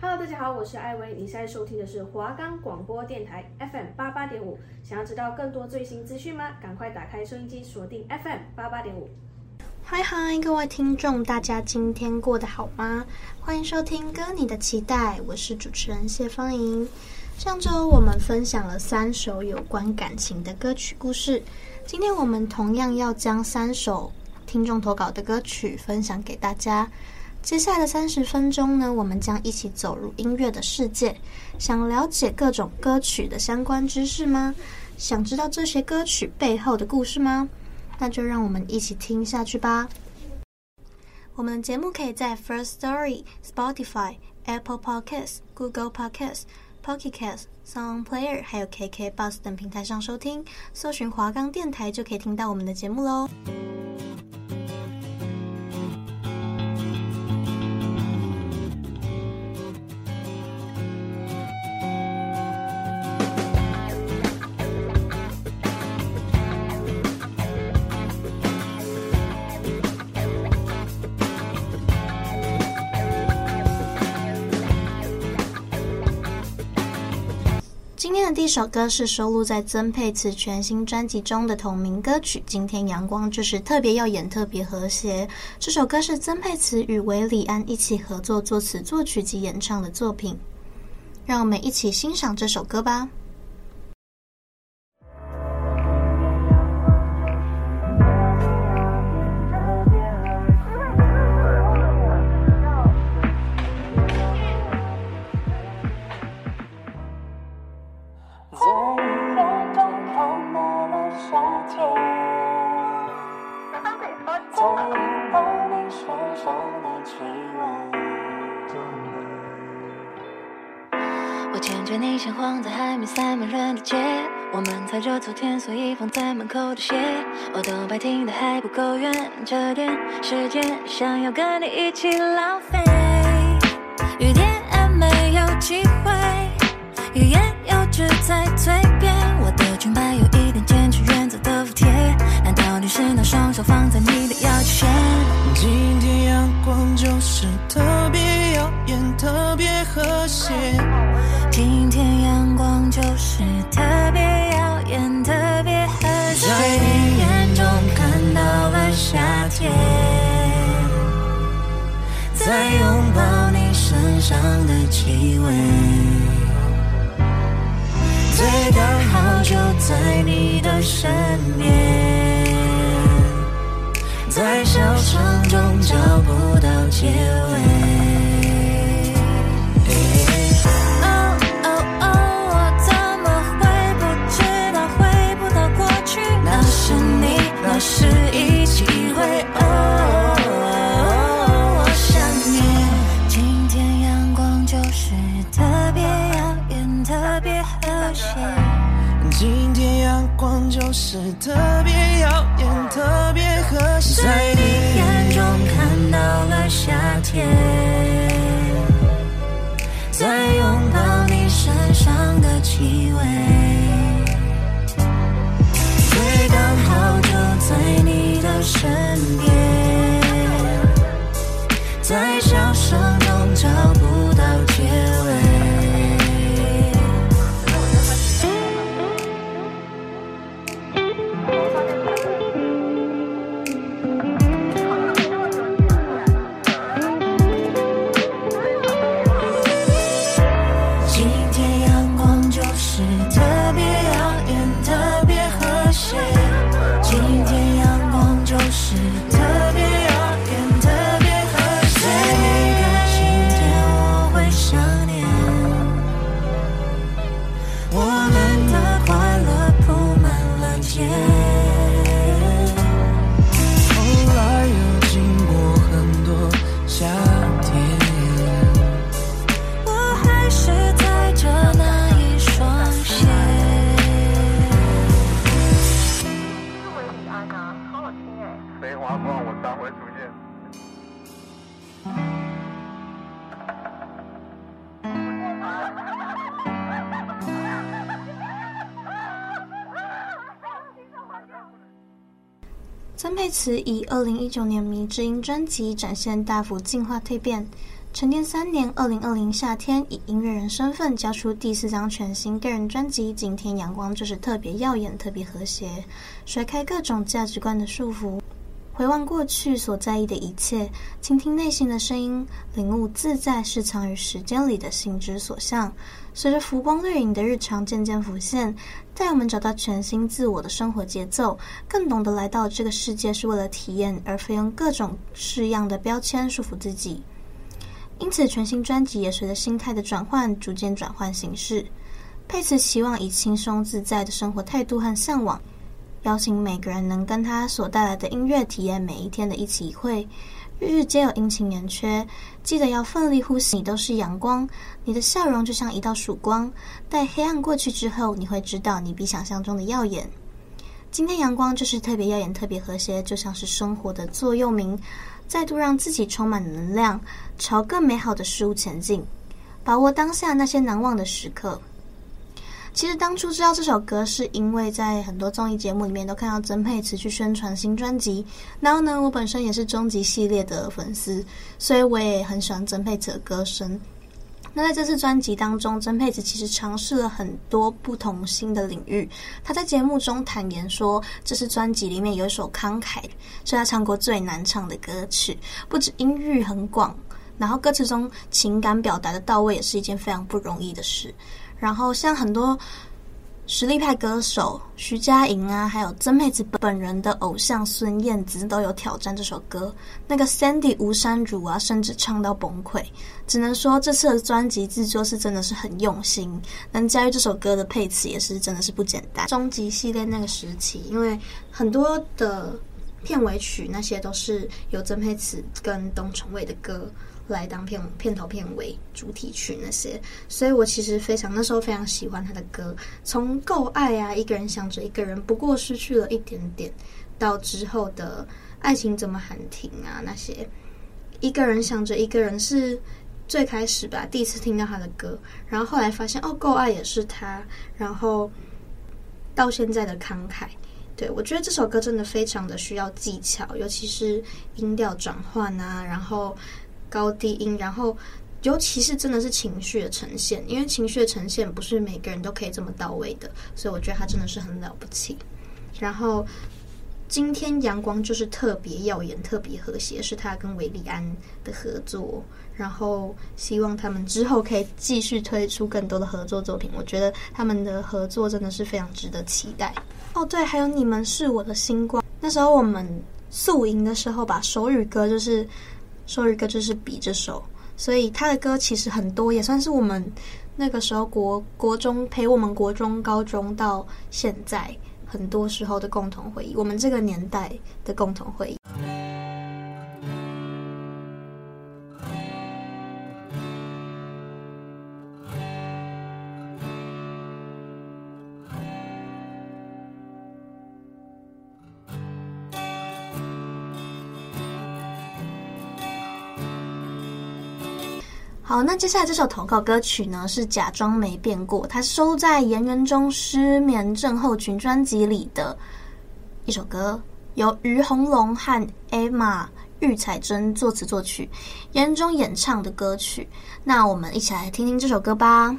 Hello，大家好，我是艾薇，你现在收听的是华冈广播电台 FM 八八点五。想要知道更多最新资讯吗？赶快打开收音机，锁定 FM 八八点五。嗨嗨，各位听众，大家今天过得好吗？欢迎收听《歌你的期待》，我是主持人谢芳莹。上周我们分享了三首有关感情的歌曲故事，今天我们同样要将三首听众投稿的歌曲分享给大家。接下来的三十分钟呢，我们将一起走入音乐的世界。想了解各种歌曲的相关知识吗？想知道这些歌曲背后的故事吗？那就让我们一起听下去吧。我们的节目可以在 First Story、Spotify、Apple Podcasts、Google Podcasts、Pocket Casts、Sound Player 还有 KK Bus 等平台上收听，搜寻华冈电台就可以听到我们的节目喽。这首歌是收录在曾沛慈全新专辑中的同名歌曲《今天阳光就是特别耀眼，特别和谐》。这首歌是曾沛慈与韦礼安一起合作作词、作曲及演唱的作品。让我们一起欣赏这首歌吧。昨天所以放在门口的鞋，我都白听的还不够远，这点时间想要跟你一起浪费，雨点还没有机会，欲言又止在嘴边，我的裙摆有一点坚持原则的服帖，难道你是那双手放在你的腰际线？今天阳光就是特别耀眼，特别和谐。上的气味。最刚好就在你的身边在小说中找不到结尾。哦哦哦我怎么会不知道回不到过去那是你那是一起回是特别耀眼，特别合适。在你眼中看到了夏天，在拥抱你身上的气味。在你的身边，以二零一九年《迷之音》专辑展现大幅进化蜕变，沉淀三年，二零二零夏天以音乐人身份交出第四张全新个人专辑《今天阳光就是特别耀眼，特别和谐》，甩开各种价值观的束缚，回望过去所在意的一切，倾听内心的声音，领悟自在是藏于时间里的心之所向。随着浮光掠影的日常渐渐浮现，带我们找到全新自我的生活节奏，更懂得来到这个世界是为了体验，而非用各种式样的标签束缚自己。因此，全新专辑也随着心态的转换，逐渐转换形式。佩慈希望以轻松自在的生活态度和向往，邀请每个人能跟他所带来的音乐体验每一天的一起一会。日日皆有阴晴圆缺，记得要奋力呼吸。你都是阳光，你的笑容就像一道曙光。待黑暗过去之后，你会知道你比想象中的耀眼。今天阳光就是特别耀眼，特别和谐，就像是生活的座右铭。再度让自己充满能量，朝更美好的事物前进，把握当下那些难忘的时刻。其实当初知道这首歌，是因为在很多综艺节目里面都看到曾沛慈去宣传新专辑。然后呢，我本身也是终极系列的粉丝，所以我也很喜欢曾沛慈的歌声。那在这次专辑当中，曾沛慈其实尝试了很多不同新的领域。他在节目中坦言说，这是专辑里面有一首《慷慨》，是他唱过最难唱的歌曲。不止音域很广，然后歌词中情感表达的到位，也是一件非常不容易的事。然后像很多。实力派歌手徐佳莹啊，还有曾沛慈本人的偶像孙燕姿都有挑战这首歌。那个 Sandy 吴珊如啊，甚至唱到崩溃。只能说这次的专辑制作是真的是很用心，能驾驭这首歌的配词也是真的是不简单。终极系列那个时期，因为很多的片尾曲那些都是由曾沛慈跟董成伟的歌。来当片片头、片尾、主题曲那些，所以我其实非常那时候非常喜欢他的歌，从够爱啊，一个人想着一个人，不过失去了一点点，到之后的爱情怎么喊停啊那些，一个人想着一个人是最开始吧，第一次听到他的歌，然后后来发现哦，够爱也是他，然后到现在的慷慨，对，我觉得这首歌真的非常的需要技巧，尤其是音调转换啊，然后。高低音，然后尤其是真的是情绪的呈现，因为情绪的呈现不是每个人都可以这么到位的，所以我觉得他真的是很了不起。然后今天阳光就是特别耀眼、特别和谐，是他跟韦利安的合作。然后希望他们之后可以继续推出更多的合作作品，我觉得他们的合作真的是非常值得期待。哦，对，还有你们是我的星光，那时候我们宿营的时候把手语歌就是。手语歌就是比这首，所以他的歌其实很多，也算是我们那个时候国国中陪我们国中、高中到现在很多时候的共同回忆，我们这个年代的共同回忆。好，那接下来这首投稿歌曲呢，是《假装没变过》，它收在颜人中失眠症候群专辑里的一首歌，由于红龙和 Emma 玉彩珍作词作曲，颜人中演唱的歌曲。那我们一起来听听这首歌吧。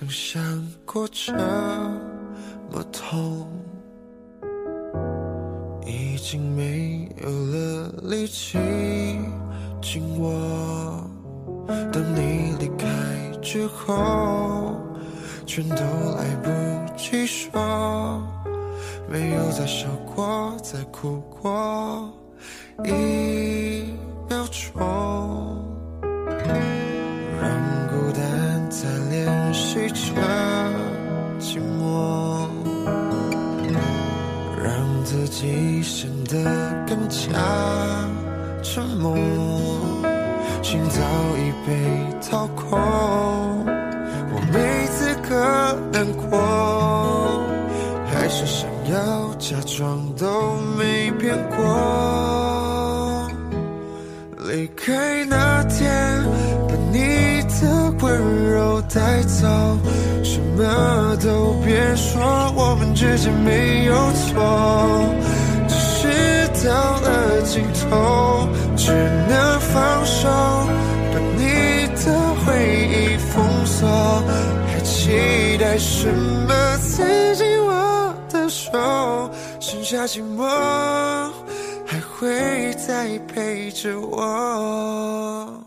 曾想过这么痛，已经没有了力气紧握。当你离开之后，全都来不及说，没有再笑过，再哭过，一假装都没变过。离开那天，把你的温柔带走，什么都别说，我们之间没有错。只是到了尽头，只能放手，把你的回忆封锁，还期待什么？下寂寞，还会再陪着我。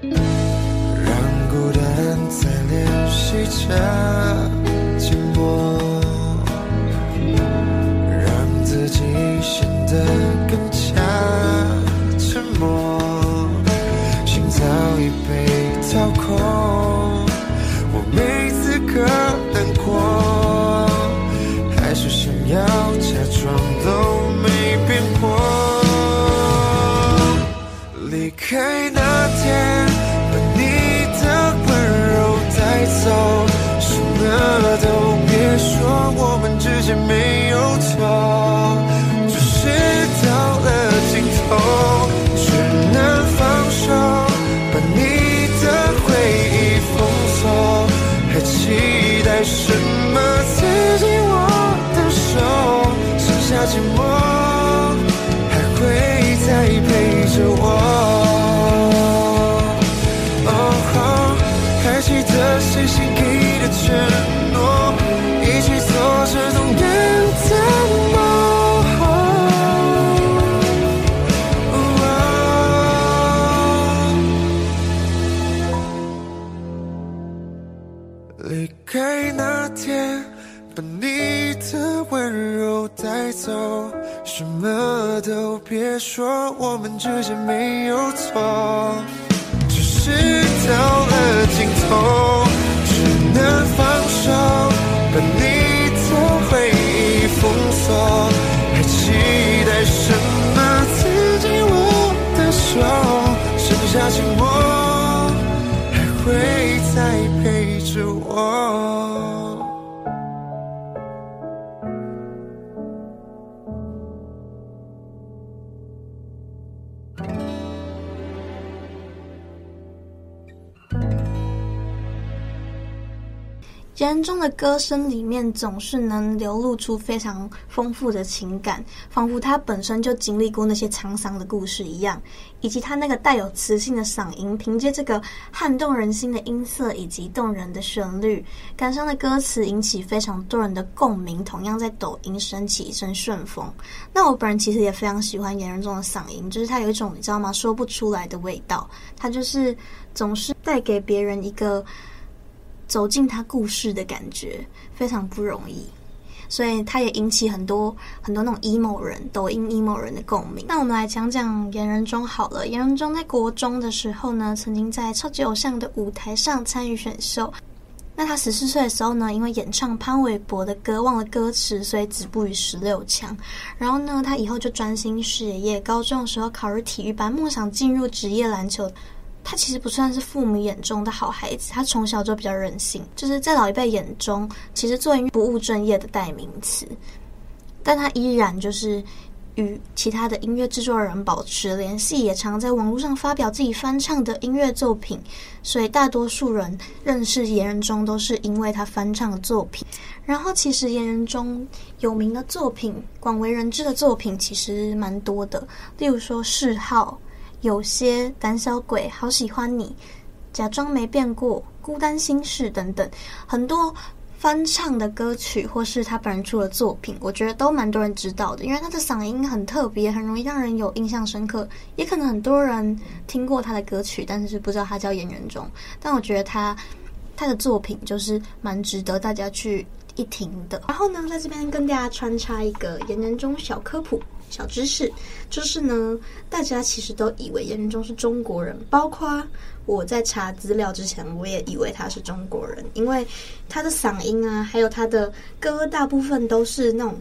让孤单在练习着别说我们之间没有错只是到了尽头只能放手但你言人中的歌声里面总是能流露出非常丰富的情感，仿佛他本身就经历过那些沧桑的故事一样，以及他那个带有磁性的嗓音，凭借这个撼动人心的音色以及动人的旋律，感伤的歌词引起非常多人的共鸣，同样在抖音升起一阵旋风。那我本人其实也非常喜欢言人中的嗓音，就是他有一种你知道吗？说不出来的味道，他就是总是带给别人一个。走进他故事的感觉非常不容易，所以他也引起很多很多那种 emo 人、抖音 emo 人的共鸣。那我们来讲讲言人中好了。言人中在国中的时候呢，曾经在超级偶像的舞台上参与选秀。那他十四岁的时候呢，因为演唱潘玮柏的歌忘了歌词，所以止步于十六强。然后呢，他以后就专心学业。高中的时候考入体育班，梦想进入职业篮球。他其实不算是父母眼中的好孩子，他从小就比较任性，就是在老一辈眼中，其实做音乐不务正业的代名词。但他依然就是与其他的音乐制作人保持联系，也常在网络上发表自己翻唱的音乐作品。所以大多数人认识言人中都是因为他翻唱的作品。然后其实言人中有名的作品、广为人知的作品其实蛮多的，例如说《嗜好》。有些胆小鬼，好喜欢你，假装没变过，孤单心事等等，很多翻唱的歌曲或是他本人出的作品，我觉得都蛮多人知道的，因为他的嗓音很特别，很容易让人有印象深刻。也可能很多人听过他的歌曲，但是不知道他叫言人中。但我觉得他他的作品就是蛮值得大家去一停的。然后呢，在这边跟大家穿插一个严仁中小科普、小知识，就是呢，大家其实都以为严中是中国人，包括我在查资料之前，我也以为他是中国人，因为他的嗓音啊，还有他的歌，大部分都是那种。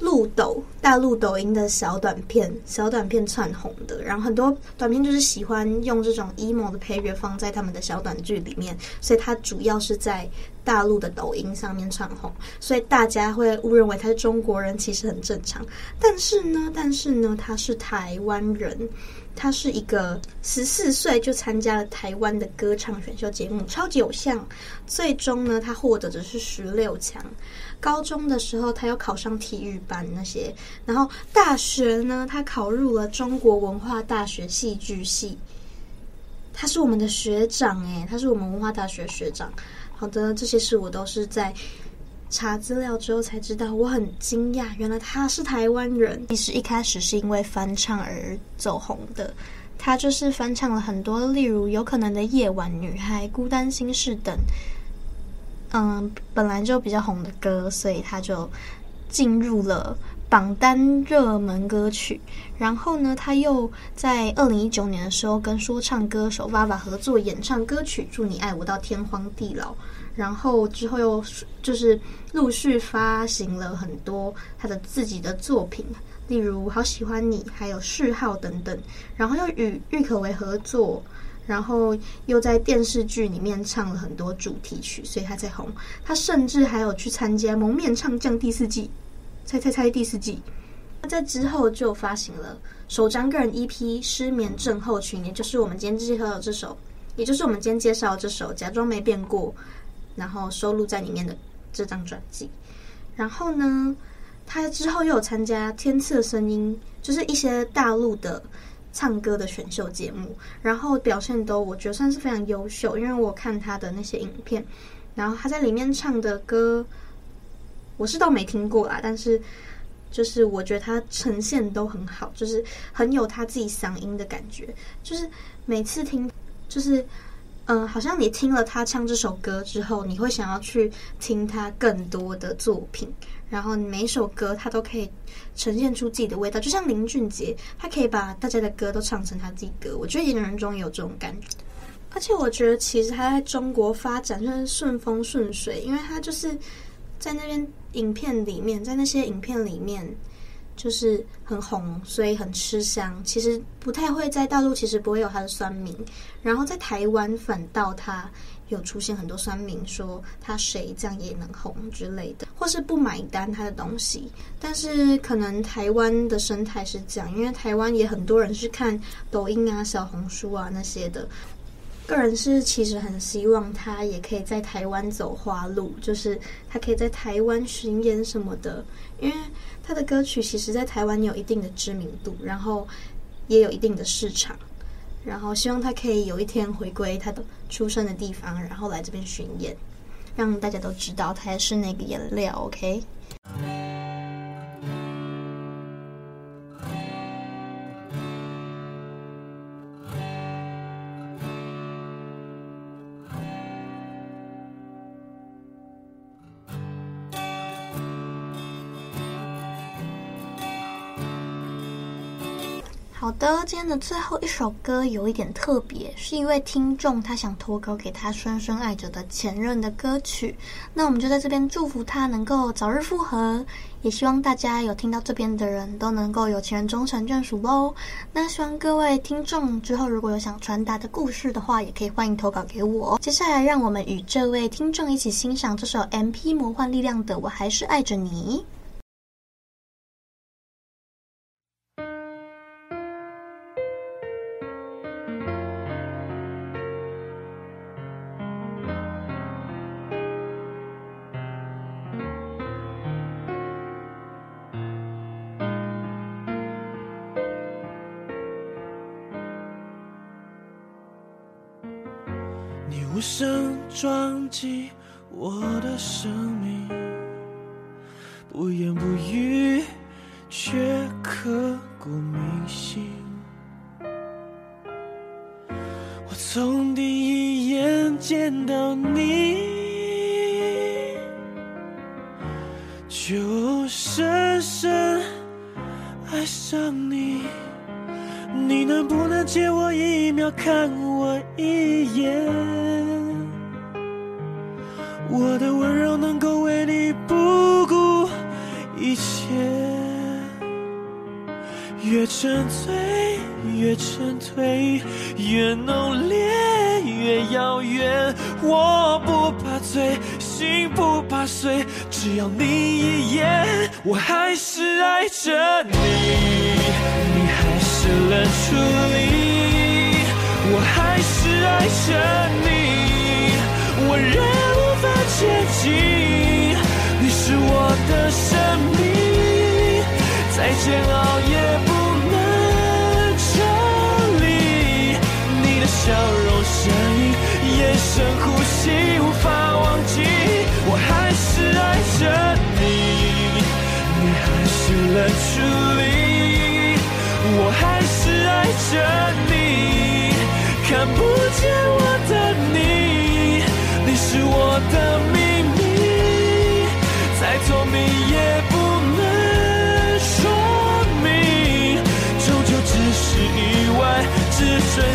陆抖大陆抖音的小短片，小短片窜红的，然后很多短片就是喜欢用这种 emo 的配乐放在他们的小短剧里面，所以它主要是在大陆的抖音上面窜红，所以大家会误认为他是中国人，其实很正常。但是呢，但是呢，他是台湾人，他是一个十四岁就参加了台湾的歌唱选秀节目《超级偶像》，最终呢，他获得的是十六强。高中的时候，他又考上体育班那些，然后大学呢，他考入了中国文化大学戏剧系。他是我们的学长诶，他是我们文化大学学长。好的，这些事我都是在查资料之后才知道，我很惊讶，原来他是台湾人。其实一开始是因为翻唱而走红的，他就是翻唱了很多，例如《有可能的夜晚》、《女孩》、《孤单心事》等。嗯，本来就比较红的歌，所以他就进入了榜单热门歌曲。然后呢，他又在二零一九年的时候跟说唱歌手 VAVA 合作演唱歌曲《祝你爱我到天荒地老》。然后之后又就是陆续发行了很多他的自己的作品，例如《好喜欢你》还有《序号》等等。然后又与郁可唯合作。然后又在电视剧里面唱了很多主题曲，所以他才红。他甚至还有去参加《蒙面唱将》第四季，猜猜猜第四季。他在之后就发行了首张个人 EP《失眠症候群》，也就是我们今天介绍的这首，也就是我们今天介绍的这首《假装没变过》，然后收录在里面的这张专辑。然后呢，他之后又有参加《天赐的声音》，就是一些大陆的。唱歌的选秀节目，然后表现都我觉得算是非常优秀，因为我看他的那些影片，然后他在里面唱的歌，我是倒没听过啦，但是就是我觉得他呈现都很好，就是很有他自己嗓音的感觉，就是每次听，就是嗯、好像你听了他唱这首歌之后，你会想要去听他更多的作品。然后每一首歌他都可以呈现出自己的味道，就像林俊杰，他可以把大家的歌都唱成他自己歌。我觉得演员中也有这种感觉，而且我觉得其实他在中国发展算是顺风顺水，因为他就是在那边影片里面，在那些影片里面就是很红，所以很吃香。其实不太会在大陆，其实不会有他的酸民，然后在台湾反倒他。有出现很多酸民说他谁这样也能红之类的，或是不买单他的东西。但是可能台湾的生态是这样，因为台湾也很多人是看抖音啊、小红书啊那些的。个人是其实很希望他也可以在台湾走花路，就是他可以在台湾巡演什么的，因为他的歌曲其实在台湾有一定的知名度，然后也有一定的市场。然后希望他可以有一天回归他的出生的地方，然后来这边巡演，让大家都知道他也是那个颜料。OK。好的，今天的最后一首歌有一点特别，是一位听众他想投稿给他深深爱着的前任的歌曲。那我们就在这边祝福他能够早日复合，也希望大家有听到这边的人都能够有情人终成眷属喽。那希望各位听众之后如果有想传达的故事的话，也可以欢迎投稿给我。接下来让我们与这位听众一起欣赏这首 M.P 魔幻力量的《我还是爱着你》。无声撞击我的生命不言不语却刻骨铭心。我从第一眼见到你就深深爱上你。你能不能借我一秒看我一眼？沉醉越沉退，越浓烈越遥远。我不怕醉，心不怕碎，只要你一眼，我还是爱着你，你还是冷处理，我还是爱着你，我仍无法。接近，你是我的生命，再煎熬也不笑容、声音、眼神、呼吸，无法忘记。我还是爱着你，你还是冷处理，我还是爱着你，看不见我的你，你是我的。命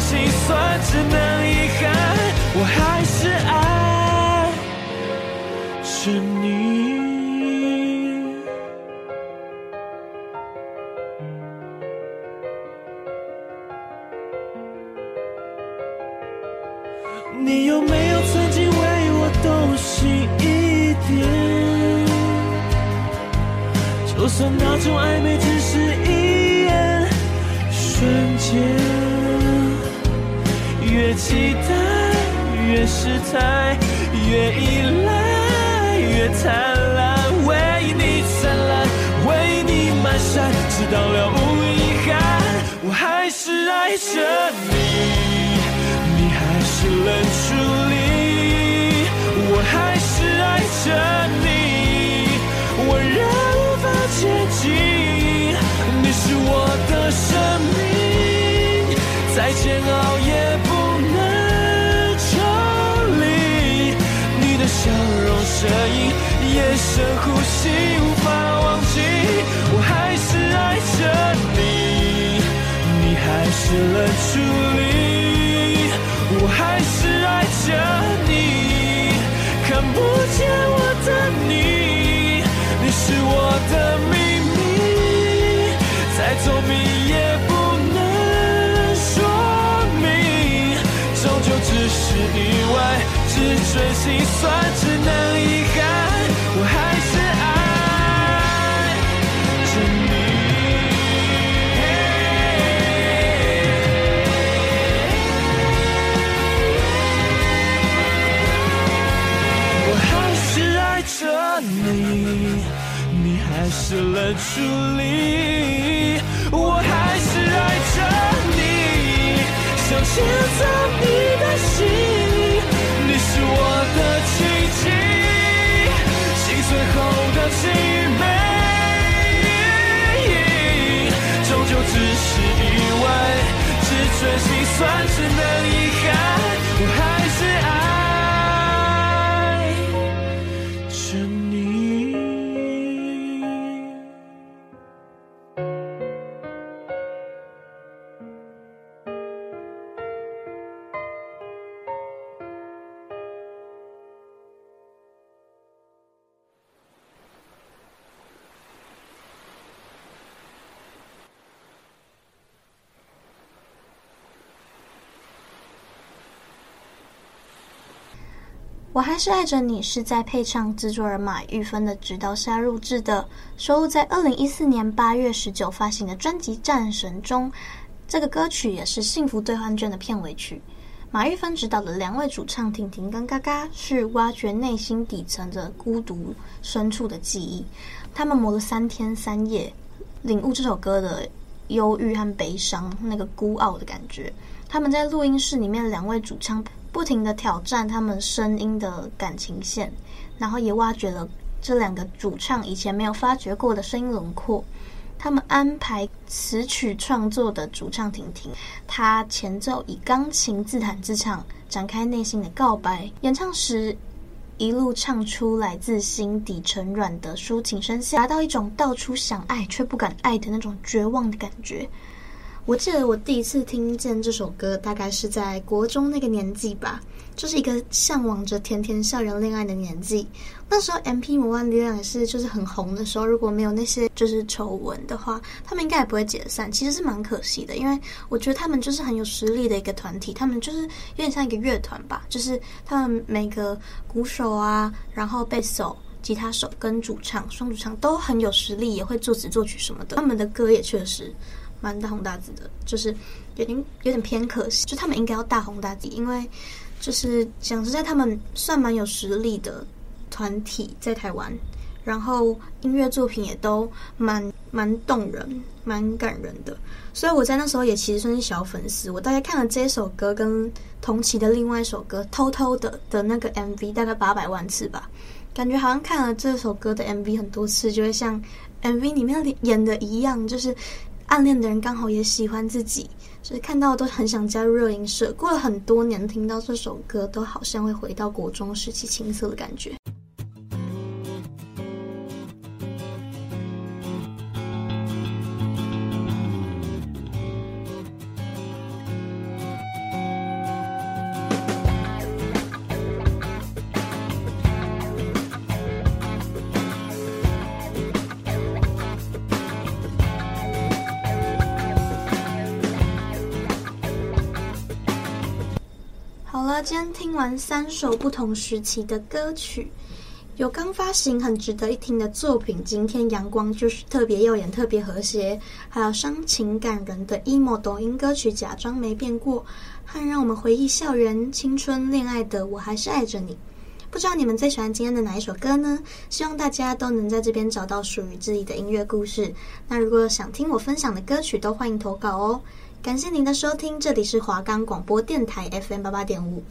心酸只能期待越失态，越依赖越灿烂，为你灿烂，为你满山，直到了无遗憾。我还是爱着你，容、声音、眼神、呼吸，无法忘记。我还是爱着你，你还是冷处理。我还是爱着你，看不见只准心酸，只能遗憾，我还是爱着你。我还是爱着你，你还是冷处理。我还是爱着你，想牵走你的心。我的奇迹，心碎后的凄美，终究只是意外，只准心酸，只能遗憾，我还是爱。我还是爱着你，是在配唱制作人马玉芬的指导下录制的，收录在二零一四年八月十九发行的专辑《战神》中。这个歌曲也是《幸福兑换券》的片尾曲。马玉芬指导的两位主唱婷婷跟嘎嘎，是挖掘内心底层的孤独深处的记忆。他们磨了三天三夜，领悟这首歌的忧郁和悲伤，那个孤傲的感觉。他们在录音室里面，两位主唱。不停地挑战他们声音的感情线，然后也挖掘了这两个主唱以前没有发掘过的声音轮廓。他们安排词曲创作的主唱婷婷，她前奏以钢琴自弹自唱，展开内心的告白。演唱时，一路唱出来自心底沉软的抒情声线，达到一种到处想爱却不敢爱的那种绝望的感觉。我记得我第一次听见这首歌，大概是在国中那个年纪吧，就是一个向往着甜甜校园恋爱的年纪。那时候 M.P. 魔幻力量也是就是很红的时候，如果没有那些就是丑闻的话，他们应该也不会解散。其实是蛮可惜的，因为我觉得他们就是很有实力的一个团体，他们就是有点像一个乐团吧，就是他们每个鼓手啊，然后贝斯手、吉他手跟主唱、双主唱都很有实力，也会作词作曲什么的。他们的歌也确实。蛮大红大紫的，就是有点有点偏可惜，就他们应该要大红大紫，因为就是讲实在，他们算蛮有实力的团体在台湾，然后音乐作品也都蛮蛮动人、蛮感人的，所以我在那时候也其实算是小粉丝。我大概看了这首歌跟同期的另外一首歌《偷偷的》的那个 MV 大概八百万次吧，感觉好像看了这首歌的 MV 很多次，就会像 MV 里面演的一样，就是。暗恋的人刚好也喜欢自己，所以看到都很想加入热音社。过了很多年，听到这首歌，都好像会回到国中时期青涩的感觉。今天听完三首不同时期的歌曲，有刚发行很值得一听的作品《今天阳光就是特别耀眼、特别和谐》，还有伤情感人的 emo 抖音歌曲《假装没变过》，和让我们回忆校园、青春、恋爱的《我还是爱着你》。不知道你们最喜欢今天的哪一首歌呢？希望大家都能在这边找到属于自己的音乐故事。那如果想听我分享的歌曲，都欢迎投稿哦。感谢您的收听，这里是华冈广播电台 FM 八八点五。